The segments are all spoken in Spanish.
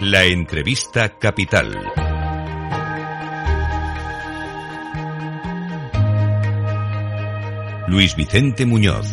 La entrevista capital. Luis Vicente Muñoz.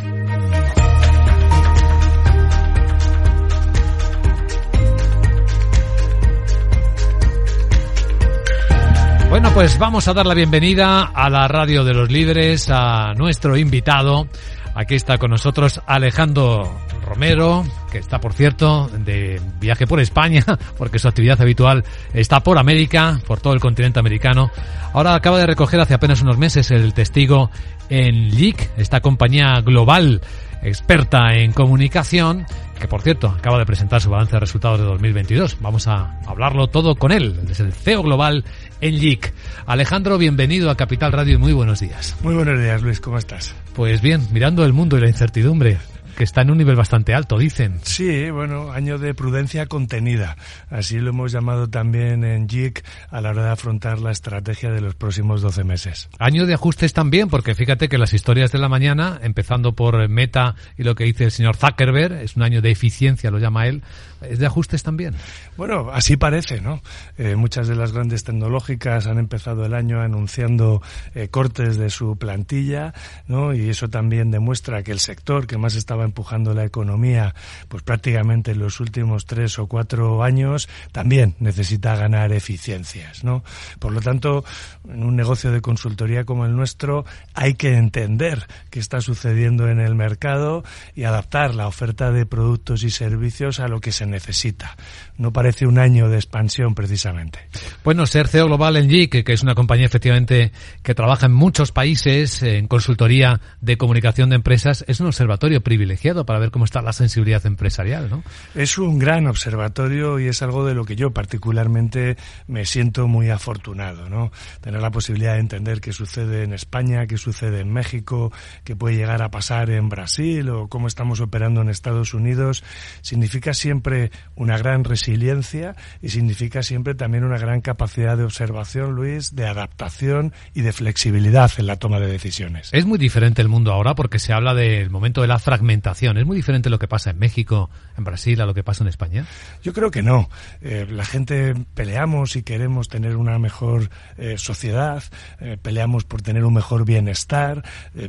Bueno, pues vamos a dar la bienvenida a la radio de los líderes, a nuestro invitado. Aquí está con nosotros Alejandro Romero, que está, por cierto, de viaje por España, porque su actividad habitual está por América, por todo el continente americano. Ahora acaba de recoger hace apenas unos meses el testigo en LIC, esta compañía global experta en comunicación, que por cierto acaba de presentar su balance de resultados de 2022. Vamos a hablarlo todo con él, es el CEO global en LIC. Alejandro, bienvenido a Capital Radio y muy buenos días. Muy buenos días, Luis, ¿cómo estás? Pues bien, mirando el mundo y la incertidumbre, que está en un nivel bastante alto, dicen. Sí, bueno, año de prudencia contenida. Así lo hemos llamado también en JIC a la hora de afrontar la estrategia de los próximos 12 meses. Año de ajustes también, porque fíjate que las historias de la mañana, empezando por Meta y lo que dice el señor Zuckerberg, es un año de eficiencia, lo llama él, es de ajustes también. Bueno, así parece, ¿no? Eh, muchas de las grandes tecnológicas han empezado el año anunciando eh, cortes de su plantilla, ¿no? Y eso también demuestra que el sector que más estaba empujando la economía, pues prácticamente en los últimos tres o cuatro años, también necesita ganar eficiencias, ¿no? Por lo tanto, en un negocio de consultoría como el nuestro, hay que entender qué está sucediendo en el mercado y adaptar la oferta de productos y servicios a lo que se necesita. No parece un año de expansión precisamente. Bueno, ser CEO Global en GIC, que es una compañía efectivamente que trabaja en muchos países en consultoría de comunicación de empresas, es un observatorio privilegiado para ver cómo está la sensibilidad empresarial, ¿no? Es un gran observatorio y es algo de lo que yo particularmente me siento muy afortunado, ¿no? Tener la posibilidad de entender qué sucede en España, qué sucede en México, qué puede llegar a pasar en Brasil o cómo estamos operando en Estados Unidos, significa siempre una gran resiliencia y significa siempre también una gran capacidad de observación, Luis, de adaptación y de flexibilidad en la toma de decisiones. Es muy diferente el mundo ahora porque se habla del momento de la fragmentación. Es muy diferente lo que pasa en México, en Brasil, a lo que pasa en España. Yo creo que no. Eh, la gente peleamos y queremos tener una mejor eh, sociedad, eh, peleamos por tener un mejor bienestar,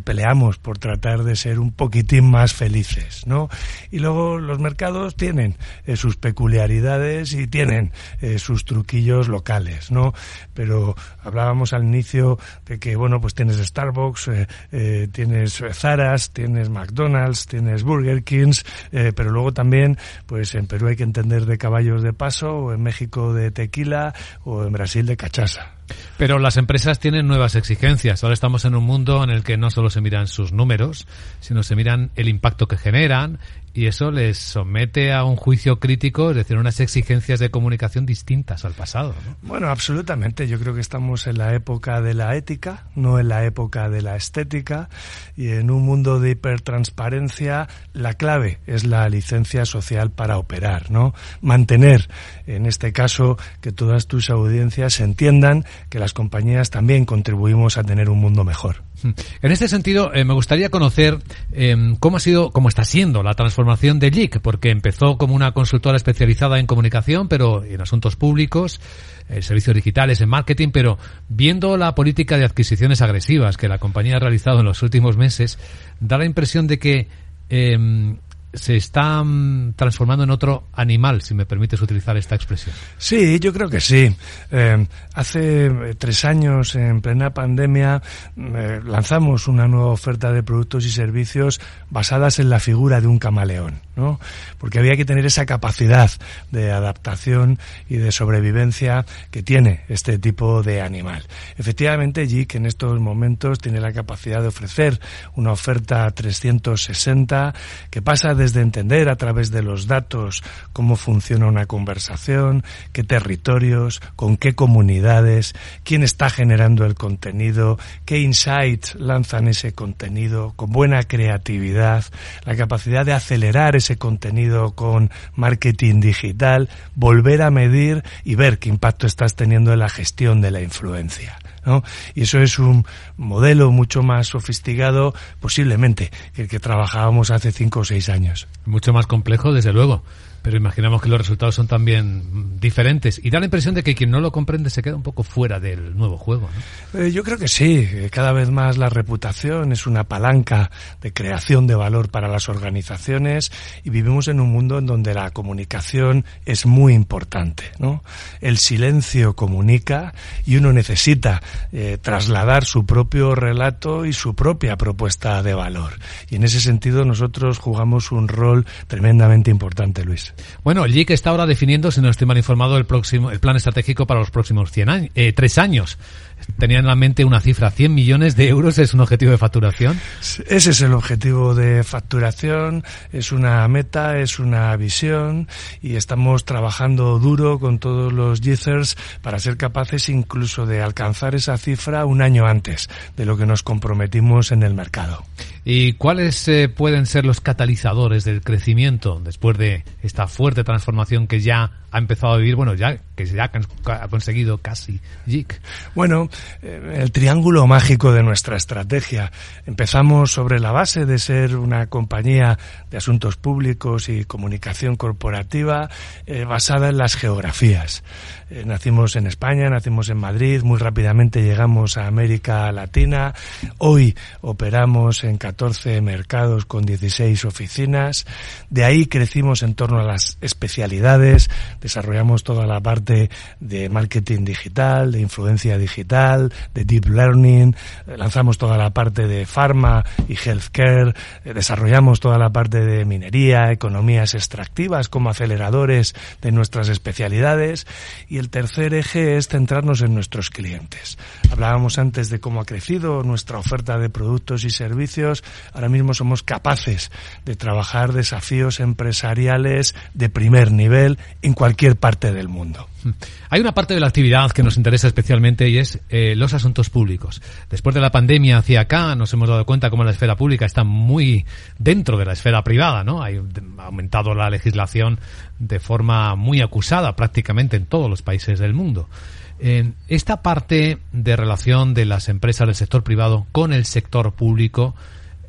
peleamos por tratar de ser un poquitín más felices, ¿no? Y luego los mercados tienen sus peculiaridades y tienen sus truquillos locales, ¿no? Pero hablábamos al inicio de que, bueno, pues tienes Starbucks, tienes Zaras, tienes McDonald's, tienes Burger Kings, eh, pero luego también, pues en Perú hay que entender de caballos de paso, o en México de tequila, o en Brasil de cachaza. Pero las empresas tienen nuevas exigencias. Ahora estamos en un mundo en el que no solo se miran sus números, sino se miran el impacto que generan y eso les somete a un juicio crítico, es decir, unas exigencias de comunicación distintas al pasado. ¿no? Bueno, absolutamente. Yo creo que estamos en la época de la ética, no en la época de la estética. Y en un mundo de hipertransparencia, la clave es la licencia social para operar, ¿no? Mantener, en este caso, que todas tus audiencias entiendan que las compañías también contribuimos a tener un mundo mejor. En este sentido, eh, me gustaría conocer eh, cómo ha sido, cómo está siendo la transformación de LIC, porque empezó como una consultora especializada en comunicación, pero en asuntos públicos, eh, servicios digitales, en marketing, pero viendo la política de adquisiciones agresivas que la compañía ha realizado en los últimos meses, da la impresión de que eh, se está mm, transformando en otro animal, si me permites utilizar esta expresión. Sí, yo creo que sí. Eh, hace eh, tres años, en plena pandemia, eh, lanzamos una nueva oferta de productos y servicios basadas en la figura de un camaleón, ¿no? Porque había que tener esa capacidad de adaptación y de sobrevivencia que tiene este tipo de animal. Efectivamente, JIC en estos momentos tiene la capacidad de ofrecer una oferta 360 que pasa desde entender a través de los datos cómo funciona una conversación, qué territorios, con qué comunidades, quién está generando el contenido, qué insights lanzan ese contenido, con buena creatividad, la capacidad de acelerar ese contenido con marketing digital, volver a medir y ver qué impacto estás teniendo en la gestión de la influencia. ¿no? Y eso es un modelo mucho más sofisticado, posiblemente, que el que trabajábamos hace cinco o seis años. Mucho más complejo, desde luego. Pero imaginamos que los resultados son también diferentes y da la impresión de que quien no lo comprende se queda un poco fuera del nuevo juego. ¿no? Eh, yo creo que sí, cada vez más la reputación es una palanca de creación de valor para las organizaciones y vivimos en un mundo en donde la comunicación es muy importante. ¿no? El silencio comunica y uno necesita eh, trasladar su propio relato y su propia propuesta de valor. Y en ese sentido nosotros jugamos un rol tremendamente importante, Luis. Bueno, el JIC está ahora definiendo, si no estoy mal informado, el próximo, el plan estratégico para los próximos 100 años, eh, tres años. Tenían en la mente una cifra, 100 millones de euros es un objetivo de facturación. Ese es el objetivo de facturación, es una meta, es una visión y estamos trabajando duro con todos los JICers para ser capaces incluso de alcanzar esa cifra un año antes de lo que nos comprometimos en el mercado. ¿Y cuáles eh, pueden ser los catalizadores del crecimiento después de esta fuerte transformación que ya ha empezado a vivir, bueno, ya que ya ha conseguido casi JIC? Bueno, eh, el triángulo mágico de nuestra estrategia. Empezamos sobre la base de ser una compañía de asuntos públicos y comunicación corporativa eh, basada en las geografías. Eh, nacimos en España, nacimos en Madrid, muy rápidamente llegamos a América Latina. Hoy operamos en 14 mercados con 16 oficinas. De ahí crecimos en torno a las especialidades, desarrollamos toda la parte de marketing digital, de influencia digital, de deep learning, eh, lanzamos toda la parte de pharma y healthcare, eh, desarrollamos toda la parte de minería, economías extractivas como aceleradores de nuestras especialidades y el tercer eje es centrarnos en nuestros clientes. Hablábamos antes de cómo ha crecido nuestra oferta de productos y servicios. Ahora mismo somos capaces de trabajar desafíos empresariales de primer nivel en cualquier parte del mundo. Hay una parte de la actividad que nos interesa especialmente y es eh, los asuntos públicos. Después de la pandemia hacia acá nos hemos dado cuenta cómo la esfera pública está muy dentro de la esfera privada, ¿no? Ha aumentado la legislación de forma muy acusada prácticamente en todos los países del mundo. esta parte de relación de las empresas del sector privado con el sector público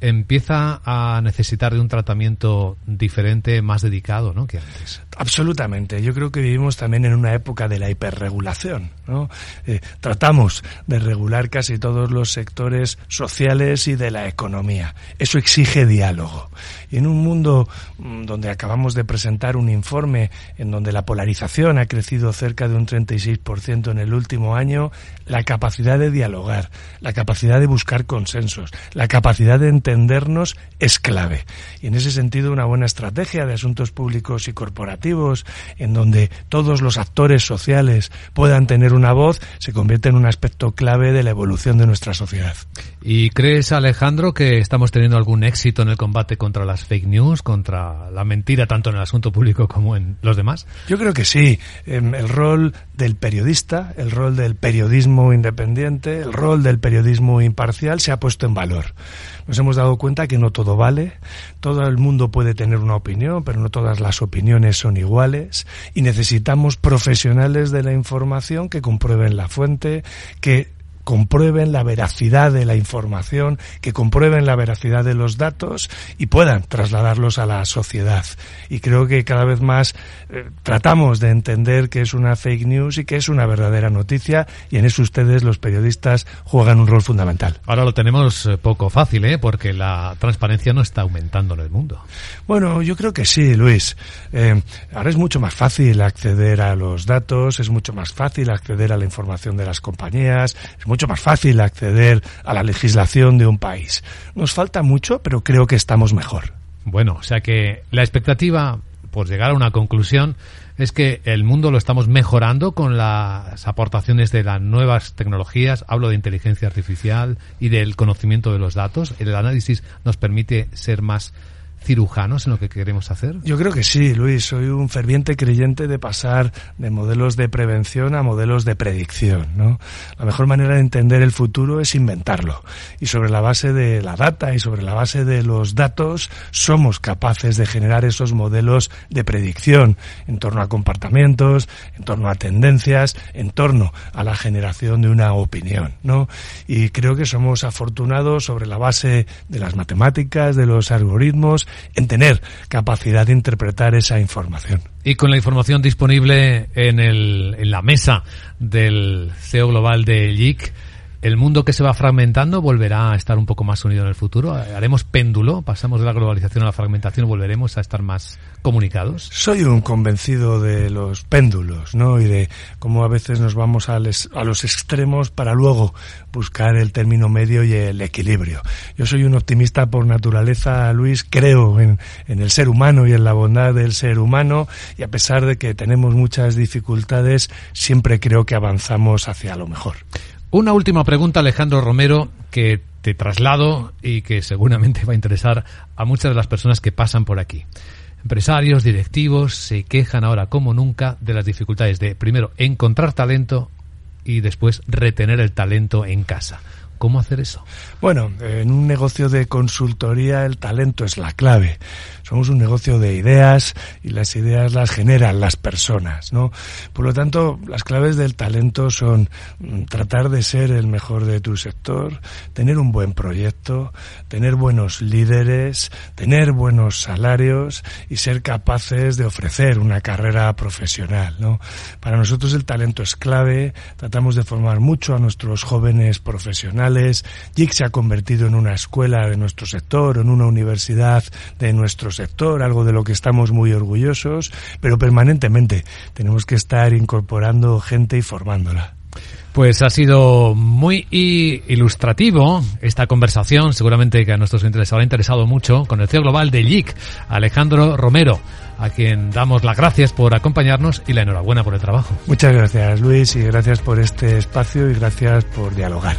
empieza a necesitar de un tratamiento diferente, más dedicado, ¿no? Que antes. Absolutamente. Yo creo que vivimos también en una época de la hiperregulación. ¿no? Eh, tratamos de regular casi todos los sectores sociales y de la economía. Eso exige diálogo. Y en un mundo mm, donde acabamos de presentar un informe en donde la polarización ha crecido cerca de un 36% en el último año, la capacidad de dialogar, la capacidad de buscar consensos, la capacidad de entendernos es clave. Y en ese sentido, una buena estrategia de asuntos públicos y corporativos en donde todos los actores sociales puedan tener una voz, se convierte en un aspecto clave de la evolución de nuestra sociedad. ¿Y crees, Alejandro, que estamos teniendo algún éxito en el combate contra las fake news, contra la mentira, tanto en el asunto público como en los demás? Yo creo que sí. Em, el rol del periodista, el rol del periodismo independiente, el rol del periodismo imparcial se ha puesto en valor. Nos hemos dado cuenta que no todo vale, todo el mundo puede tener una opinión, pero no todas las opiniones son iguales y necesitamos profesionales de la información que comprueben la fuente, que comprueben la veracidad de la información, que comprueben la veracidad de los datos y puedan trasladarlos a la sociedad. Y creo que cada vez más eh, tratamos de entender que es una fake news y que es una verdadera noticia y en eso ustedes, los periodistas, juegan un rol fundamental. Ahora lo tenemos eh, poco fácil, ¿eh? porque la transparencia no está aumentando en el mundo. Bueno, yo creo que sí, Luis. Eh, ahora es mucho más fácil acceder a los datos, es mucho más fácil acceder a la información de las compañías, es mucho más fácil acceder a la legislación de un país. Nos falta mucho, pero creo que estamos mejor. Bueno, o sea que la expectativa, por llegar a una conclusión, es que el mundo lo estamos mejorando con las aportaciones de las nuevas tecnologías. Hablo de inteligencia artificial y del conocimiento de los datos. El análisis nos permite ser más cirujanos en lo que queremos hacer? Yo creo que sí, Luis. Soy un ferviente creyente de pasar de modelos de prevención a modelos de predicción. ¿no? La mejor manera de entender el futuro es inventarlo. Y sobre la base de la data y sobre la base de los datos somos capaces de generar esos modelos de predicción en torno a comportamientos, en torno a tendencias, en torno a la generación de una opinión. ¿no? Y creo que somos afortunados sobre la base de las matemáticas, de los algoritmos, en tener capacidad de interpretar esa información. Y con la información disponible en, el, en la mesa del CEO global de LIC, ¿El mundo que se va fragmentando volverá a estar un poco más unido en el futuro? ¿Haremos péndulo? ¿Pasamos de la globalización a la fragmentación volveremos a estar más comunicados? Soy un convencido de los péndulos, ¿no? Y de cómo a veces nos vamos a, a los extremos para luego buscar el término medio y el equilibrio. Yo soy un optimista por naturaleza, Luis, creo en, en el ser humano y en la bondad del ser humano y a pesar de que tenemos muchas dificultades, siempre creo que avanzamos hacia lo mejor. Una última pregunta, Alejandro Romero, que te traslado y que seguramente va a interesar a muchas de las personas que pasan por aquí. Empresarios, directivos se quejan ahora como nunca de las dificultades de, primero, encontrar talento y después retener el talento en casa. ¿Cómo hacer eso? Bueno, en un negocio de consultoría el talento es la clave. Somos un negocio de ideas y las ideas las generan las personas, ¿no? Por lo tanto, las claves del talento son mm, tratar de ser el mejor de tu sector, tener un buen proyecto, tener buenos líderes, tener buenos salarios y ser capaces de ofrecer una carrera profesional, ¿no? Para nosotros el talento es clave, tratamos de formar mucho a nuestros jóvenes profesionales. JIC se ha convertido en una escuela de nuestro sector, en una universidad de nuestro sector, algo de lo que estamos muy orgullosos, pero permanentemente tenemos que estar incorporando gente y formándola. Pues ha sido muy ilustrativo esta conversación, seguramente que a nuestros interesados habrá interesado mucho, con el CEO global de LIC, Alejandro Romero, a quien damos las gracias por acompañarnos y la enhorabuena por el trabajo. Muchas gracias Luis y gracias por este espacio y gracias por dialogar.